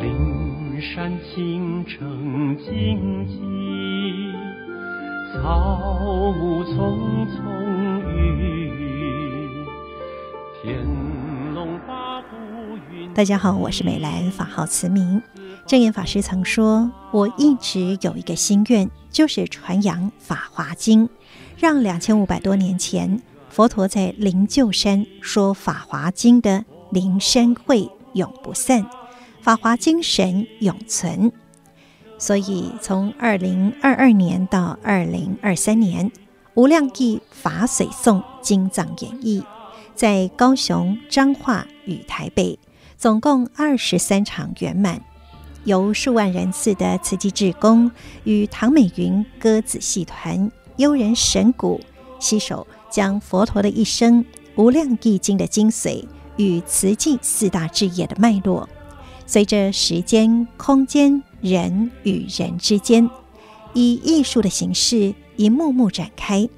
灵山青城静寂，草木葱葱郁，天龙八部云。大家好，我是美兰，法号慈明。正言法师曾说：“我一直有一个心愿，就是传扬《法华经》，让两千五百多年前佛陀在灵鹫山说《法华经》的灵山会永不散。”法华精神永存，所以从二零二二年到二零二三年，无量义法髓诵经藏演绎，在高雄、彰化与台北，总共二十三场圆满，由数万人次的慈济志工与唐美云歌子戏团、悠人神鼓携手，将佛陀的一生、无量义经的精髓与慈济四大志业的脉络。随着时间、空间、人与人之间，以艺术的形式一幕幕展开，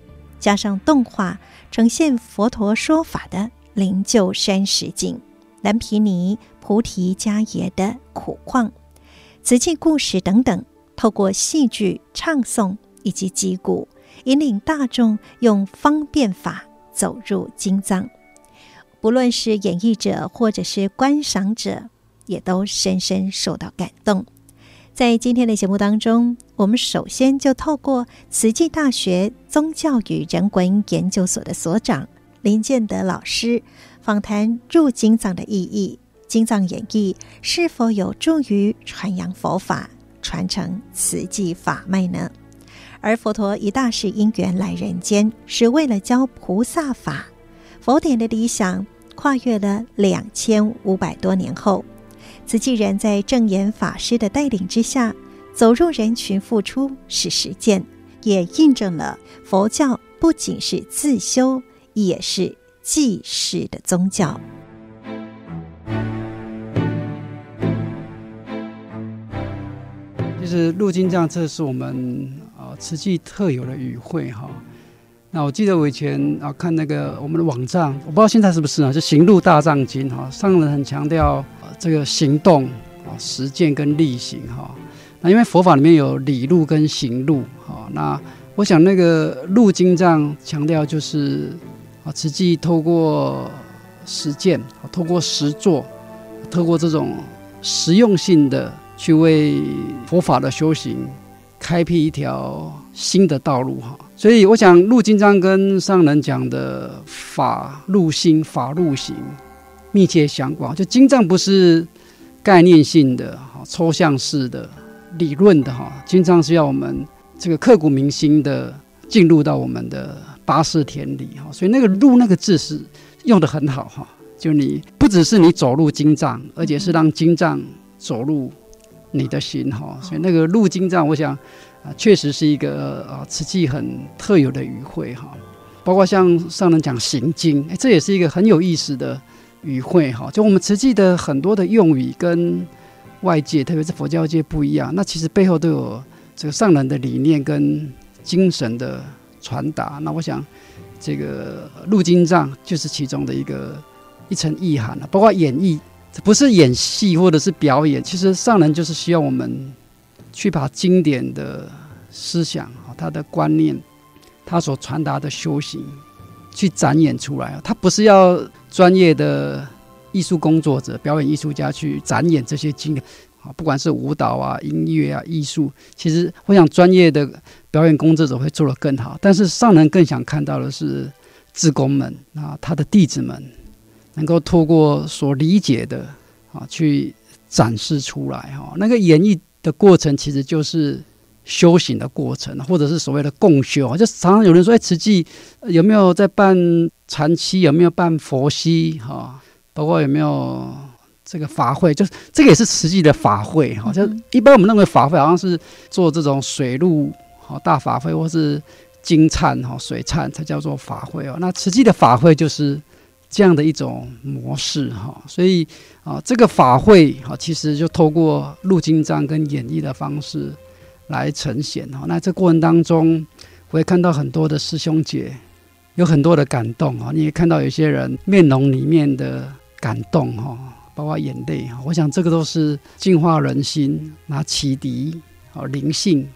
加上动画呈现佛陀说法的灵鹫山实景、蓝毗尼菩提迦耶的苦况、慈济故事等等，透过戏剧、唱诵以及击鼓，引领大众用方便法走入经藏。不论是演绎者或者是观赏者。也都深深受到感动。在今天的节目当中，我们首先就透过慈济大学宗教与人文研究所的所长林建德老师访谈入经藏的意义，经藏演义是否有助于传扬佛法、传承慈济法脉呢？而佛陀一大事因缘来人间，是为了教菩萨法。佛典的理想跨越了两千五百多年后。慈济人在正言法师的带领之下，走入人群，付出是实践，也印证了佛教不仅是自修，也是济世的宗教。其实入经藏，这是我们啊慈济特有的语汇哈。那我记得我以前啊看那个我们的网站，我不知道现在是不是啊，就《行路大藏经》哈，上人很强调。这个行动啊，实践跟力行哈，那因为佛法里面有理路跟行路哈，那我想那个入经藏强调就是啊，实际透过实践，透过实作，透过这种实用性的去为佛法的修行开辟一条新的道路哈，所以我想入经章跟上人讲的法入心，法入行。密切相关，就经藏不是概念性的、哈抽象式的、理论的哈，经藏是要我们这个刻骨铭心的进入到我们的八识田里哈，所以那个入那个字是用的很好哈，就你不只是你走入经藏，而且是让经藏走入你的心哈，所以那个入经藏，我想啊，确实是一个啊瓷器很特有的语汇哈，包括像上人讲行经，哎，这也是一个很有意思的。语汇哈，就我们慈济的很多的用语跟外界，特别是佛教界不一样。那其实背后都有这个上人的理念跟精神的传达。那我想，这个入经藏就是其中的一个一层意涵了。包括演绎，不是演戏或者是表演，其实上人就是需要我们去把经典的思想、他的观念、他所传达的修行。去展演出来啊！他不是要专业的艺术工作者、表演艺术家去展演这些经典啊，不管是舞蹈啊、音乐啊、艺术，其实我想专业的表演工作者会做得更好。但是上人更想看到的是，志工们啊，他的弟子们能够透过所理解的啊，去展示出来哈。那个演绎的过程其实就是。修行的过程，或者是所谓的共修，就常常有人说：“哎，慈济有没有在办禅七？有没有办佛七？哈，包括有没有这个法会？就是这个也是慈济的法会哈。就一般我们认为法会好像是做这种水陆哈大法会，或是金忏哈水忏才叫做法会哦。那慈济的法会就是这样的一种模式哈。所以啊，这个法会哈，其实就透过入经章跟演绎的方式。来呈现哈，那这过程当中，我会看到很多的师兄姐，有很多的感动哈。你也看到有些人面容里面的感动哈，包括眼泪哈，我想这个都是净化人心、拿启迪啊灵性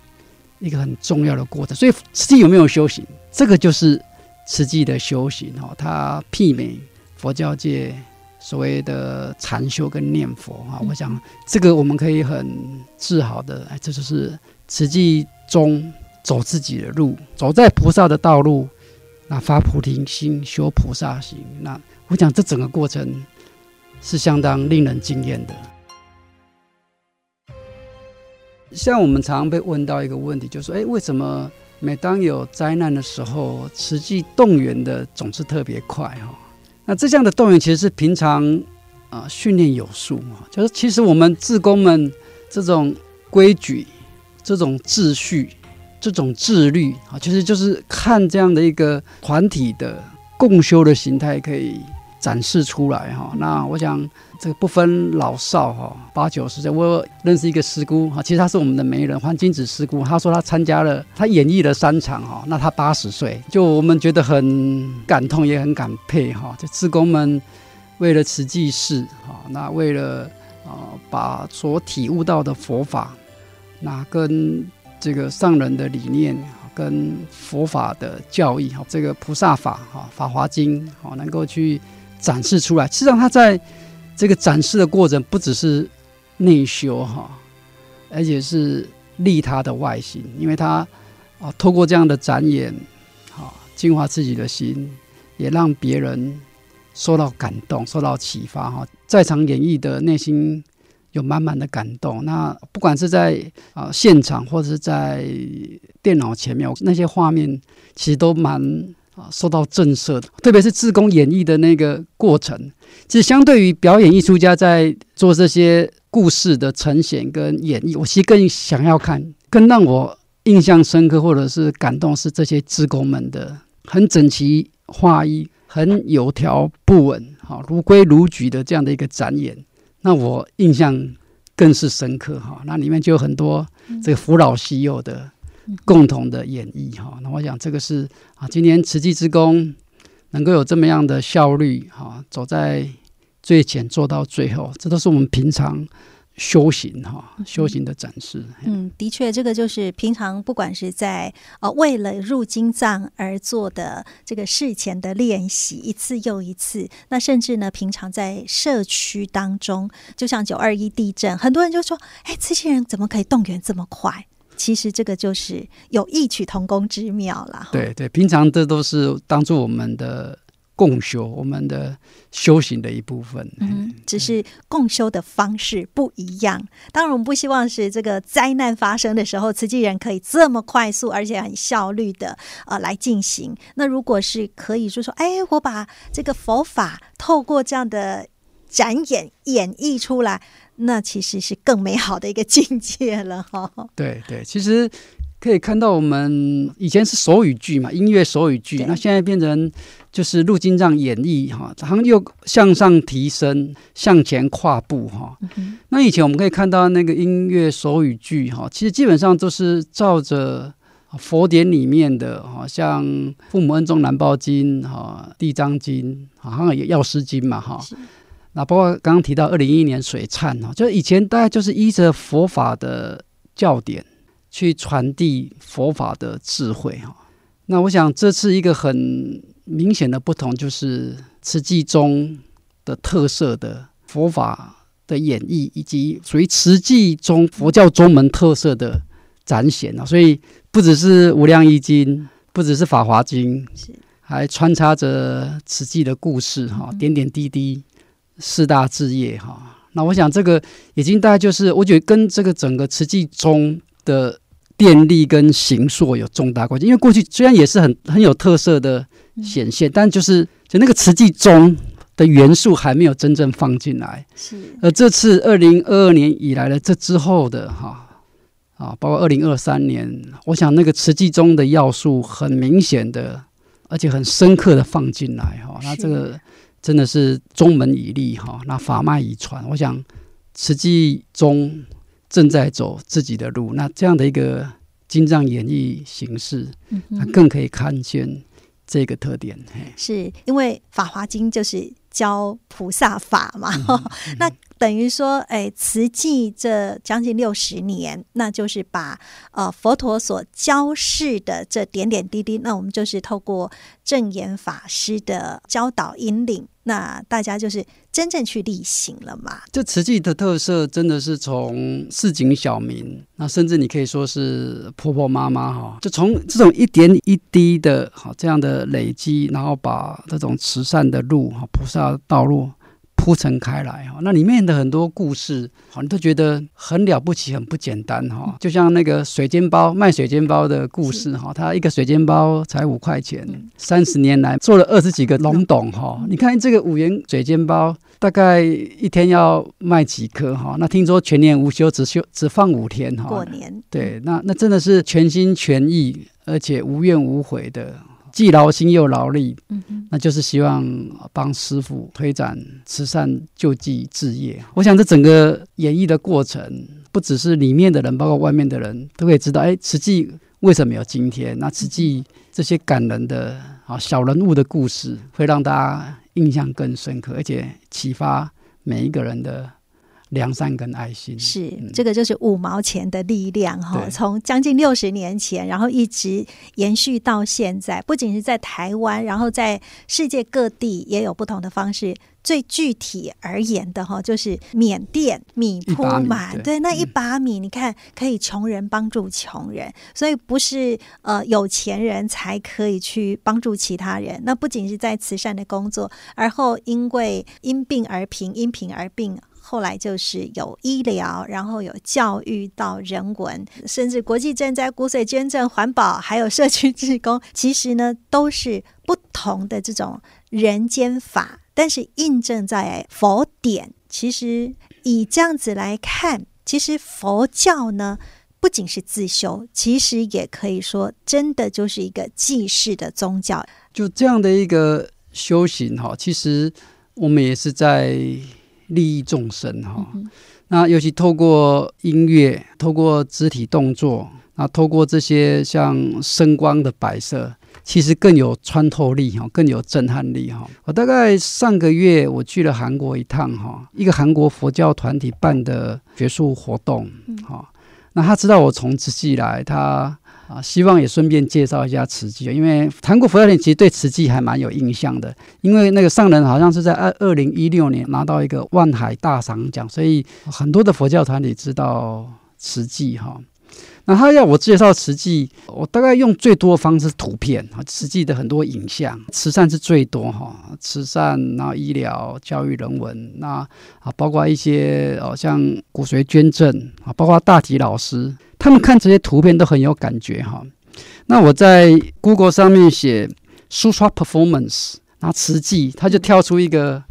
一个很重要的过程。所以慈济有没有修行？这个就是慈济的修行哈，它媲美佛教界所谓的禅修跟念佛哈。我想这个我们可以很自豪的，哎，这就是慈济中走自己的路，走在菩萨的道路，那发菩提心、修菩萨行，那我讲这整个过程。是相当令人惊艳的。像我们常被问到一个问题，就是说：哎，为什么每当有灾难的时候，慈济动员的总是特别快？哈，那这样的动员其实是平常啊训练有素嘛。就是其实我们志工们这种规矩、这种秩序、这种自律啊，其实就是看这样的一个团体的共修的形态可以。展示出来哈，那我想这个不分老少哈，八九十岁。我认识一个师姑哈，其实她是我们的媒人黄金子师姑。她说她参加了，她演绎了三场哈，那她八十岁，就我们觉得很感痛，也很感佩哈。就志工们为了慈济事哈，那为了啊把所体悟到的佛法，那跟这个上人的理念，跟佛法的教义哈，这个菩萨法哈，《法华经》哈，能够去。展示出来，实际上他在这个展示的过程，不只是内修哈，而且是利他的外行，因为他啊，透过这样的展演，啊，净化自己的心，也让别人受到感动、受到启发哈。在场演绎的内心有满满的感动。那不管是在啊现场，或者是在电脑前面，那些画面其实都蛮。啊，受到震慑的，特别是志工演绎的那个过程，其实相对于表演艺术家在做这些故事的呈现跟演绎，我其实更想要看，更让我印象深刻或者是感动是这些志工们的很整齐划一、很有条不紊、哈如规如矩的这样的一个展演，那我印象更是深刻哈。那里面就有很多这个扶老携幼的。共同的演绎哈，那我想这个是啊，今年慈济之工能够有这么样的效率哈，走在最前做到最后，这都是我们平常修行哈，修行的展示。嗯，的确，这个就是平常不管是在呃为了入经藏而做的这个事前的练习，一次又一次。那甚至呢，平常在社区当中，就像九二一地震，很多人就说：“哎，这些人怎么可以动员这么快？”其实这个就是有异曲同工之妙了。对对，平常这都是当做我们的共修，我们的修行的一部分。嗯，只是共修的方式不一样。当然，我们不希望是这个灾难发生的时候，慈济人可以这么快速而且很效率的呃来进行。那如果是可以，就说哎，我把这个佛法透过这样的展演演绎出来。那其实是更美好的一个境界了哈。对对，其实可以看到，我们以前是手语剧嘛，音乐手语剧，那现在变成就是入经藏演绎哈，好像又向上提升，向前跨步哈。嗯、那以前我们可以看到那个音乐手语剧哈，其实基本上都是照着佛典里面的，好像《父母恩重难报经》哈，《地藏经》好像也《药师经》嘛哈。那包括刚刚提到二零一一年水忏哈，就是以前大概就是依着佛法的教典去传递佛法的智慧哈。那我想这次一个很明显的不同，就是慈济中的特色的佛法的演绎，以及属于慈济中佛教宗门特色的展现啊。所以不只是无量义经，不只是法华经，还穿插着慈济的故事哈，点点滴滴。四大志业哈，那我想这个已经大概就是，我觉得跟这个整个慈济宗的电力跟形塑有重大关系。因为过去虽然也是很很有特色的显现，但就是就那个慈济宗的元素还没有真正放进来。是，而这次二零二二年以来的这之后的哈啊，包括二零二三年，我想那个慈济宗的要素很明显的，而且很深刻的放进来哈。那这个。真的是宗门以立哈，那法脉已传。我想慈济宗正在走自己的路，那这样的一个经藏演绎形式，它更可以看见这个特点。是因为《法华经》就是。教菩萨法嘛。嗯嗯、那等于说，哎，慈济这将近六十年，那就是把呃佛陀所教示的这点点滴滴，那我们就是透过正言法师的教导引领。那大家就是真正去力行了嘛？这慈济的特色真的是从市井小民，那甚至你可以说是婆婆妈妈哈，就从这种一点一滴的哈这样的累积，然后把这种慈善的路哈菩萨道路。铺陈开来哈，那里面的很多故事，好，你都觉得很了不起，很不简单哈。就像那个水煎包卖水煎包的故事哈，他一个水煎包才五块钱，三十年来做了二十几个龙董哈。你看这个五元水煎包，大概一天要卖几颗哈？那听说全年无休，只休只放五天哈。过年对，那那真的是全心全意，而且无怨无悔的。既劳心又劳力，嗯哼，那就是希望帮师傅推展慈善救济置业。我想这整个演绎的过程，不只是里面的人，包括外面的人都可以知道，哎，慈济为什么有今天？那慈济这些感人的啊小人物的故事，会让大家印象更深刻，而且启发每一个人的。良善跟爱心是、嗯、这个，就是五毛钱的力量哈。从将近六十年前，然后一直延续到现在，不仅是在台湾，然后在世界各地也有不同的方式。最具体而言的哈，就是缅甸米铺满，对，对，那一把米，你看可以穷人帮助穷人，所以不是呃有钱人才可以去帮助其他人。那不仅是在慈善的工作，而后因为因病而贫，因贫而病。后来就是有医疗，然后有教育到人文，甚至国际赈灾、骨髓捐赠、环保，还有社区志工，其实呢都是不同的这种人间法，但是印证在佛典。其实以这样子来看，其实佛教呢不仅是自修，其实也可以说真的就是一个济世的宗教。就这样的一个修行哈，其实我们也是在。利益众生哈，那尤其透过音乐，透过肢体动作，那透过这些像声光的摆设，其实更有穿透力哈，更有震撼力哈。我大概上个月我去了韩国一趟哈，一个韩国佛教团体办的学术活动哈，那他知道我从慈济来，他。啊，希望也顺便介绍一下慈济，因为谈过佛教团体其实对慈济还蛮有印象的，因为那个上人好像是在二二零一六年拿到一个万海大赏奖，所以很多的佛教团体知道慈济哈。那他要我介绍慈济，我大概用最多的方式图片啊，慈济的很多影像，慈善是最多哈，慈善，然后医疗、教育、人文，那啊包括一些哦像骨髓捐赠啊，包括大体老师，他们看这些图片都很有感觉哈。那我在 Google 上面写 Sutra Performance，那慈济他就跳出一个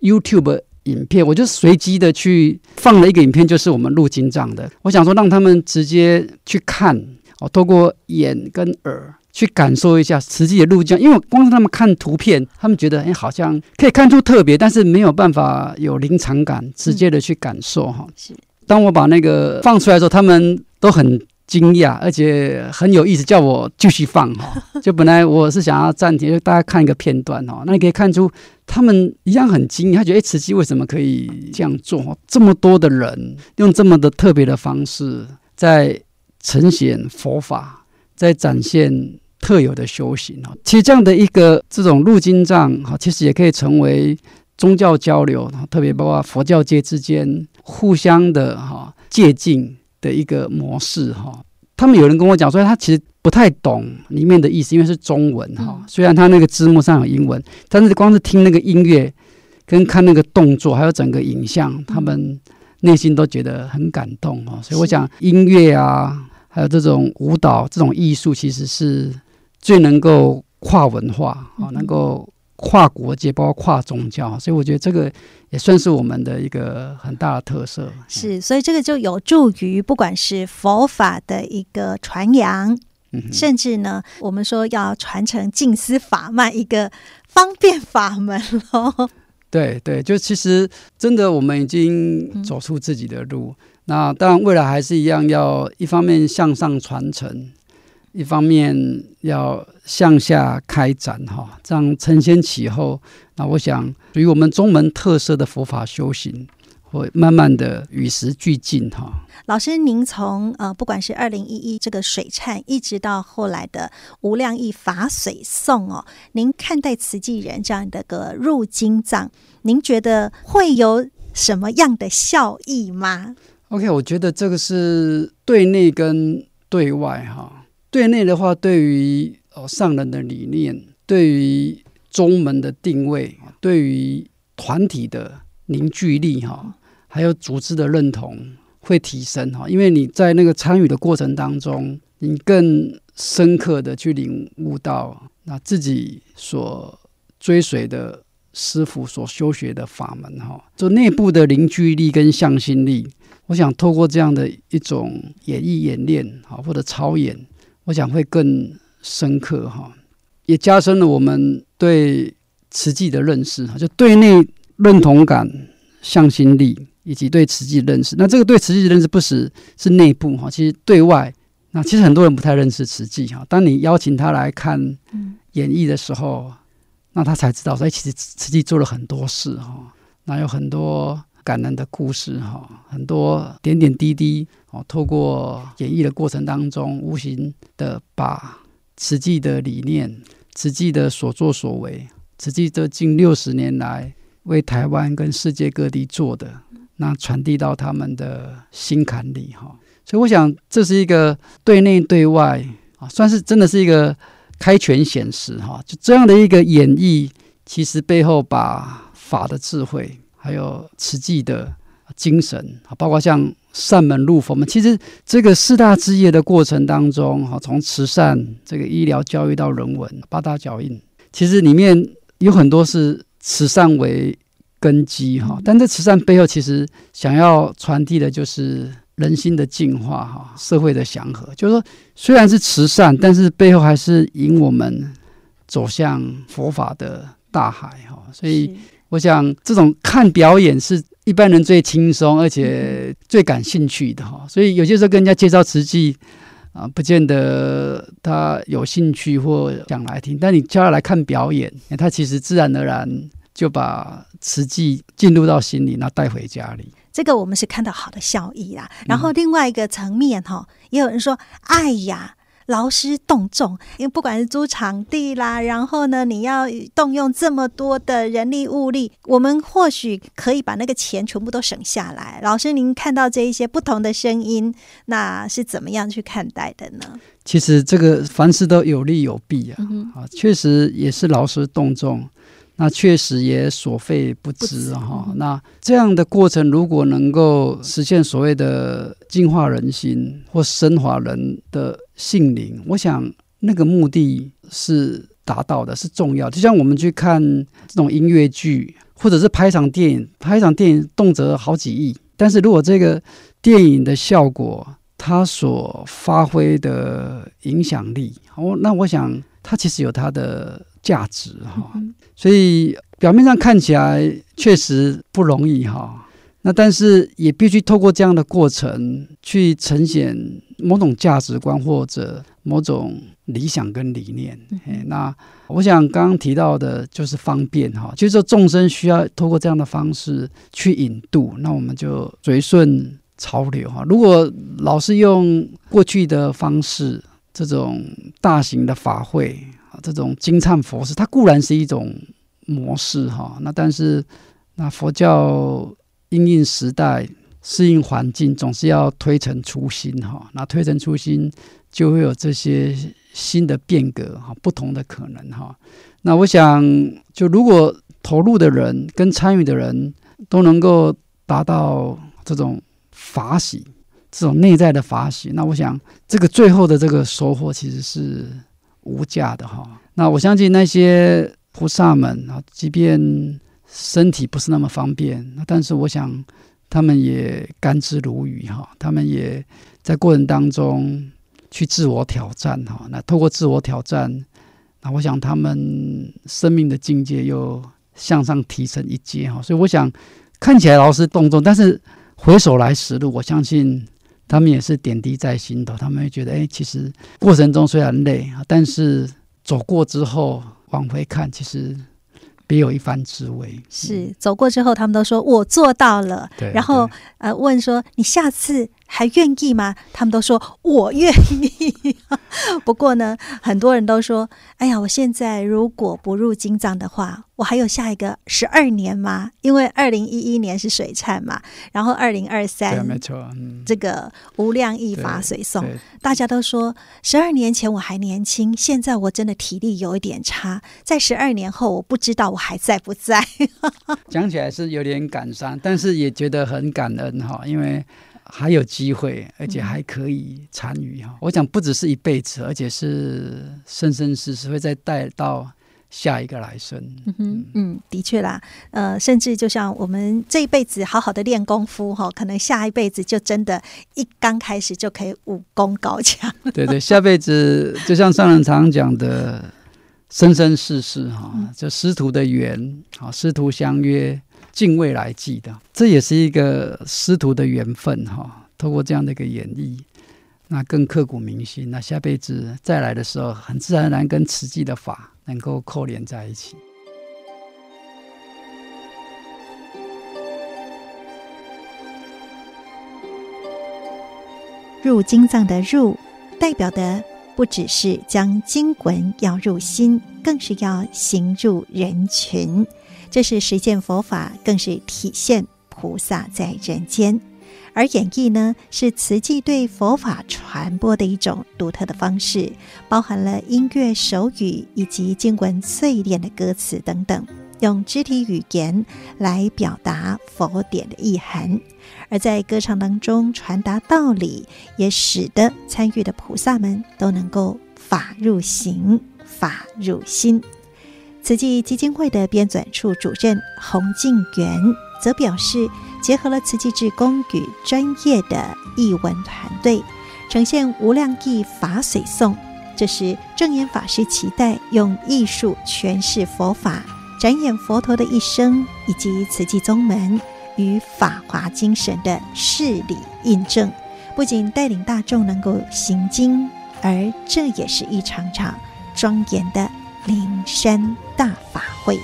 YouTube。影片，我就随机的去放了一个影片，就是我们入经藏的。我想说，让他们直接去看，哦，透过眼跟耳去感受一下实际的录像。因为光是他们看图片，他们觉得哎，好像可以看出特别，但是没有办法有临场感，直接的去感受哈。是。当我把那个放出来的时候，他们都很。惊讶，而且很有意思，叫我继续放哈。就本来我是想要暂停，就大家看一个片段哈。那你可以看出，他们一样很惊讶，他觉得哎，慈济为什么可以这样做？这么多的人用这么的特别的方式，在呈现佛法，在展现特有的修行哈。其实这样的一个这种入经藏哈，其实也可以成为宗教交流，特别包括佛教界之间互相的哈借镜。的一个模式哈，他们有人跟我讲说，他其实不太懂里面的意思，因为是中文哈。虽然他那个字幕上有英文，但是光是听那个音乐跟看那个动作，还有整个影像，他们内心都觉得很感动哦。所以我想，音乐啊，还有这种舞蹈这种艺术，其实是最能够跨文化啊，能够。跨国界，包括跨宗教，所以我觉得这个也算是我们的一个很大的特色。是，所以这个就有助于不管是佛法的一个传扬，嗯、甚至呢，我们说要传承静思法脉一个方便法门喽。对对，就其实真的，我们已经走出自己的路。嗯、那当然，未来还是一样，要一方面向上传承。一方面要向下开展哈，这样承先启后。那我想，属于我们中门特色的佛法修行，会慢慢的与时俱进哈。老师，您从呃，不管是二零一一这个水忏，一直到后来的无量义法水颂哦，您看待慈济人这样的个入经藏，您觉得会有什么样的效益吗？OK，我觉得这个是对内跟对外哈。对内的话，对于哦上人的理念，对于宗门的定位，对于团体的凝聚力哈，还有组织的认同会提升哈。因为你在那个参与的过程当中，你更深刻的去领悟到那自己所追随的师傅所修学的法门哈，就内部的凝聚力跟向心力。我想透过这样的一种演绎演练哈，或者操演。我想会更深刻哈，也加深了我们对慈济的认识哈，就对内认同感、向心力，以及对慈济的认识。那这个对慈济的认识不只是内部哈，其实对外，那其实很多人不太认识慈济哈。当你邀请他来看演绎的时候，那他才知道说，其实慈济做了很多事哈，那有很多。感人的故事哈，很多点点滴滴哦，透过演绎的过程当中，无形的把慈济的理念、慈济的所作所为、慈济这近六十年来为台湾跟世界各地做的，那传递到他们的心坎里哈。所以我想，这是一个对内对外啊，算是真的是一个开权显实哈。就这样的一个演绎，其实背后把法的智慧。还有慈济的精神啊，包括像善门入佛门，其实这个四大志业的过程当中，哈，从慈善、这个医疗、教育到人文八大脚印，其实里面有很多是慈善为根基，哈。但这慈善背后，其实想要传递的就是人心的净化，哈，社会的祥和。就是说，虽然是慈善，但是背后还是引我们走向佛法的大海，哈。所以。我想，这种看表演是一般人最轻松而且最感兴趣的哈，所以有些时候跟人家介绍慈济啊，不见得他有兴趣或想来听，但你叫他来看表演，他其实自然而然就把慈济进入到心里，然后带回家里。这个我们是看到好的效益啦。然后另外一个层面哈，也有人说，哎呀。劳师动众，因为不管是租场地啦，然后呢，你要动用这么多的人力物力，我们或许可以把那个钱全部都省下来。老师，您看到这一些不同的声音，那是怎么样去看待的呢？其实这个凡事都有利有弊啊，嗯、啊，确实也是劳师动众。那确实也所费不值哈。那这样的过程，如果能够实现所谓的净化人心或升华人的性灵，我想那个目的是达到的，是重要。就像我们去看这种音乐剧，或者是拍一场电影，拍一场电影动辄好几亿，但是如果这个电影的效果，它所发挥的影响力，哦那我想它其实有它的。价值哈，所以表面上看起来确实不容易哈。那但是也必须透过这样的过程去呈现某种价值观或者某种理想跟理念。那我想刚刚提到的就是方便哈，就是说众生需要透过这样的方式去引渡，那我们就随顺潮流哈。如果老是用过去的方式，这种大型的法会。这种金灿佛事，它固然是一种模式哈，那但是那佛教因应时代、适应环境，总是要推陈出新哈。那推陈出新，就会有这些新的变革哈，不同的可能哈。那我想，就如果投入的人跟参与的人都能够达到这种法喜，这种内在的法喜，那我想这个最后的这个收获其实是。无价的哈，那我相信那些菩萨们啊，即便身体不是那么方便，但是我想他们也甘之如饴哈，他们也在过程当中去自我挑战哈。那透过自我挑战，那我想他们生命的境界又向上提升一阶哈。所以我想看起来劳师动众，但是回首来时路，我相信他们也是点滴在心头。他们会觉得，哎，其实过程中虽然累，但是走过之后往回看，其实。别有一番滋味。是走过之后，他们都说我做到了。然后呃问说你下次还愿意吗？他们都说我愿意。不过呢，很多人都说，哎呀，我现在如果不入金藏的话。我还有下一个十二年吗？因为二零一一年是水忏嘛，然后二零二三，没错，嗯，这个无量义法水送，大家都说十二年前我还年轻，现在我真的体力有一点差，在十二年后我不知道我还在不在。讲起来是有点感伤，但是也觉得很感恩哈，因为还有机会，而且还可以参与哈。我想不只是一辈子，而且是生生世世会再带到。下一个来生，嗯哼，嗯，的确啦，呃，甚至就像我们这一辈子好好的练功夫哈，可能下一辈子就真的，一刚开始就可以武功高强。对对，下辈子就像上人常讲的，生生世世哈，就师徒的缘，好，师徒相约，敬未来记的，这也是一个师徒的缘分哈。透过这样的一个演绎，那更刻骨铭心。那下辈子再来的时候，很自然而然跟慈济的法。能够扣连在一起。入经藏的入，代表的不只是将经文要入心，更是要行入人群。这是实践佛法，更是体现菩萨在人间。而演绎呢，是慈济对佛法传播的一种独特的方式，包含了音乐、手语以及经文淬炼的歌词等等，用肢体语言来表达佛典的意涵。而在歌唱当中传达道理，也使得参与的菩萨们都能够法入行，法入心。慈济基金会的编纂处主任洪静元则表示。结合了慈济志工与专业的译文团队，呈现无量义法水诵。这是证言法师期待用艺术诠释佛法，展演佛陀的一生，以及慈济宗门与法华精神的事理印证。不仅带领大众能够行经，而这也是一场场庄严的灵山大法会。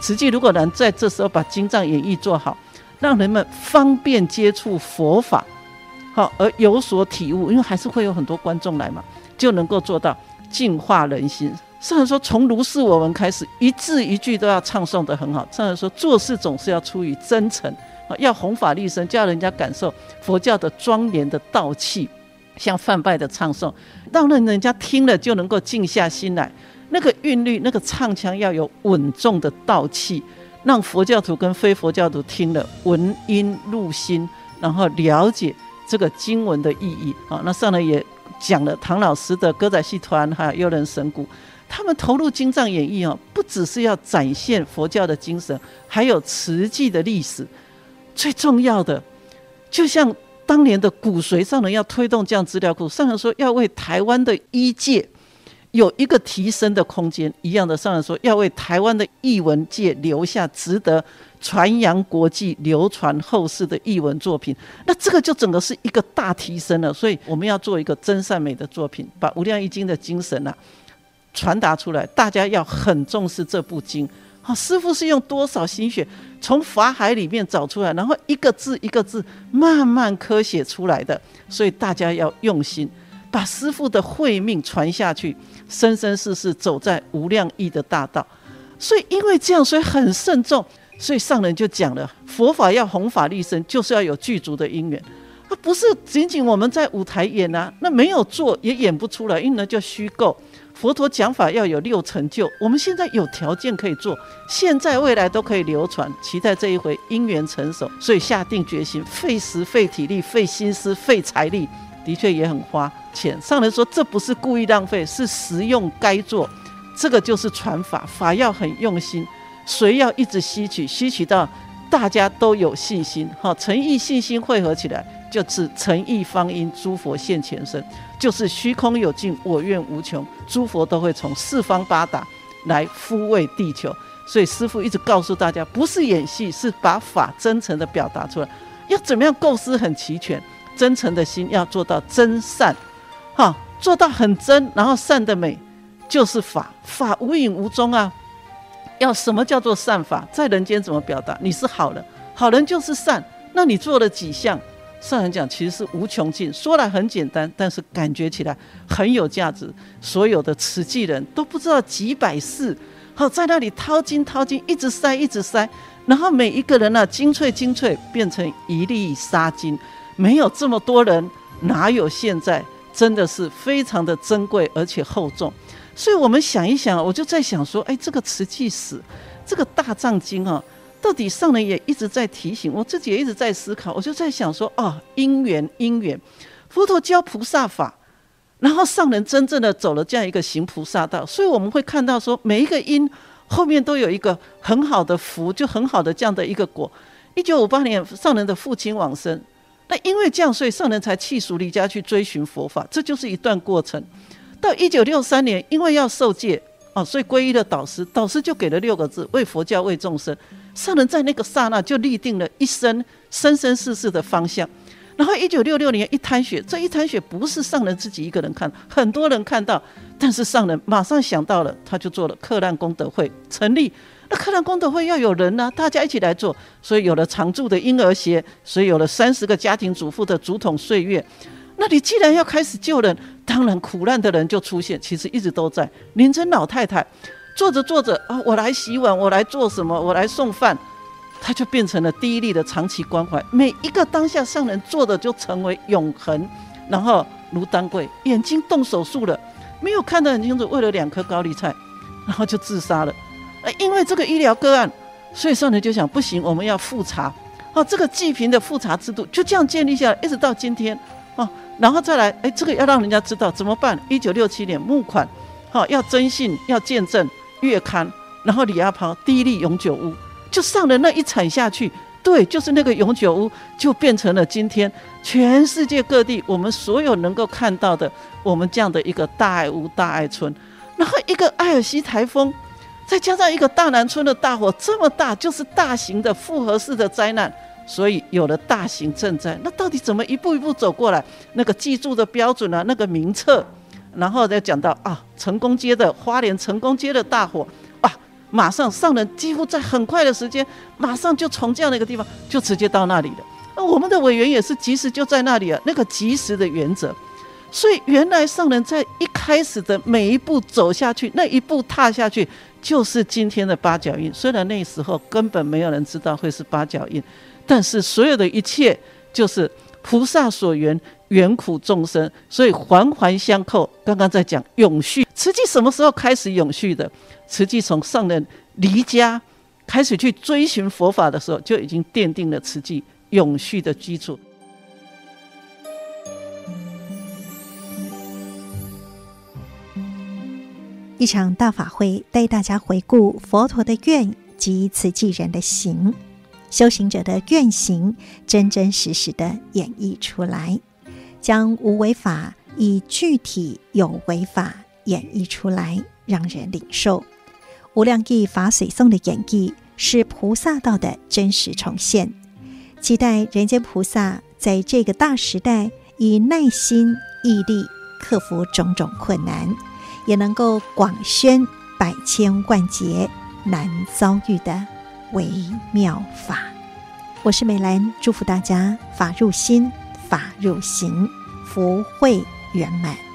慈济如果能在这时候把经藏演绎做好，让人们方便接触佛法，好而有所体悟，因为还是会有很多观众来嘛，就能够做到净化人心。上人说，从如是我们开始，一字一句都要唱诵得很好。上人说，做事总是要出于真诚，啊，要弘法利生，叫人家感受佛教的庄严的道气，像梵呗的唱诵，让人人家听了就能够静下心来。那个韵律，那个唱腔要有稳重的道气，让佛教徒跟非佛教徒听了闻音入心，然后了解这个经文的意义啊。那上来也讲了唐老师的歌仔戏团还有优人神鼓，他们投入经藏演绎啊，不只是要展现佛教的精神，还有慈济的历史。最重要的，就像当年的骨髓上人要推动这样资料库，上人说要为台湾的医界。有一个提升的空间，一样的上人说要为台湾的艺文界留下值得传扬国际、流传后世的艺文作品，那这个就整个是一个大提升了。所以我们要做一个真善美的作品，把《无量义经》的精神啊传达出来，大家要很重视这部经。好，师傅是用多少心血从法海里面找出来，然后一个字一个字慢慢刻写出来的，所以大家要用心把师傅的慧命传下去。生生世世走在无量义的大道，所以因为这样，所以很慎重。所以上人就讲了，佛法要弘法利生，就是要有具足的因缘。啊，不是仅仅我们在舞台演啊，那没有做也演不出来，因为那叫虚构。佛陀讲法要有六成就，我们现在有条件可以做，现在未来都可以流传。期待这一回因缘成熟，所以下定决心，费时费体力、费心思、费财力。的确也很花钱。上人说，这不是故意浪费，是实用该做。这个就是传法，法要很用心，谁要一直吸取，吸取到大家都有信心。哈，诚意信心汇合起来，就是诚意方因诸佛现前身，就是虚空有尽，我愿无穷，诸佛都会从四方八达来抚慰地球。所以师父一直告诉大家，不是演戏，是把法真诚的表达出来。要怎么样构思很齐全？真诚的心要做到真善，哈，做到很真，然后善的美就是法，法无影无踪啊。要什么叫做善法？在人间怎么表达？你是好人，好人就是善。那你做了几项？上人讲其实是无穷尽，说来很简单，但是感觉起来很有价值。所有的慈济人都不知道几百世，好在那里掏金掏金，一直塞一直塞，然后每一个人呢、精粹精粹变成一粒沙金。没有这么多人，哪有现在？真的是非常的珍贵而且厚重。所以我们想一想，我就在想说，哎，这个瓷器史，这个大藏经啊，到底上人也一直在提醒我，自己也一直在思考。我就在想说，哦，因缘因缘，佛陀教菩萨法，然后上人真正的走了这样一个行菩萨道，所以我们会看到说，每一个因后面都有一个很好的福，就很好的这样的一个果。一九五八年，上人的父亲往生，那因为这样，所以上人才弃俗离家去追寻佛法，这就是一段过程。到一九六三年，因为要受戒哦，所以皈依了导师。导师就给了六个字：为佛教，为众生。上人在那个刹那就立定了一生生生世世的方向。然后一九六六年一滩血，这一滩血不是上人自己一个人看，很多人看到，但是上人马上想到了，他就做了克难功德会成立。那克难功德会要有人呢、大家一起来做，所以有了常住的婴儿鞋，所以有了三十个家庭主妇的竹筒岁月。那你既然要开始救人，当然苦难的人就出现，其实一直都在。林珍老太太做着做着啊，我来洗碗，我来做什么，我来送饭，他就变成了第一例的长期关怀。每一个当下上人做的就成为永恒。然后卢丹贵眼睛动手术了，没有看得很清楚，为了两颗高丽菜，然后就自杀了。呃，因为这个医疗个案，所以上人就想不行，我们要复查。哦，这个济贫的复查制度就这样建立下来，一直到今天。然后再来，哎，这个要让人家知道怎么办？一九六七年募款，好、要征信，要见证月刊，然后李阿抛第一例永久屋就上了那一铲下去，对，就是那个永久屋就变成了今天全世界各地我们所有能够看到的我们这样的一个大爱屋、大爱村。然后一个艾尔西台风，再加上一个大南村的大火，这么大就是大型的复合式的灾难。所以有了大型赈灾，那到底怎么一步一步走过来？那个记住的标准啊，那个名册，然后再讲到啊，成功街的花莲成功街的大火，啊，马上上人几乎在很快的时间，马上就从这样的一个地方就直接到那里了。那我们的委员也是及时就在那里啊，那个及时的原则。所以原来上人在一开始的每一步走下去，那一步踏下去，就是今天的八角印。虽然那时候根本没有人知道会是八角印。但是所有的一切就是菩萨所缘，缘苦众生，所以环环相扣。刚刚在讲永续，慈济什么时候开始永续的？慈济从上人离家开始去追寻佛法的时候，就已经奠定了慈济永续的基础。一场大法会带大家回顾佛陀的愿及慈济人的行。修行者的愿行，真真实实的演绎出来，将无为法以具体有为法演绎出来，让人领受。无量义法随颂的演绎，是菩萨道的真实重现。期待人间菩萨在这个大时代，以耐心毅力克服种种困难，也能够广宣百千万劫难遭遇的。微妙法，我是美兰，祝福大家法入心，法入行，福慧圆满。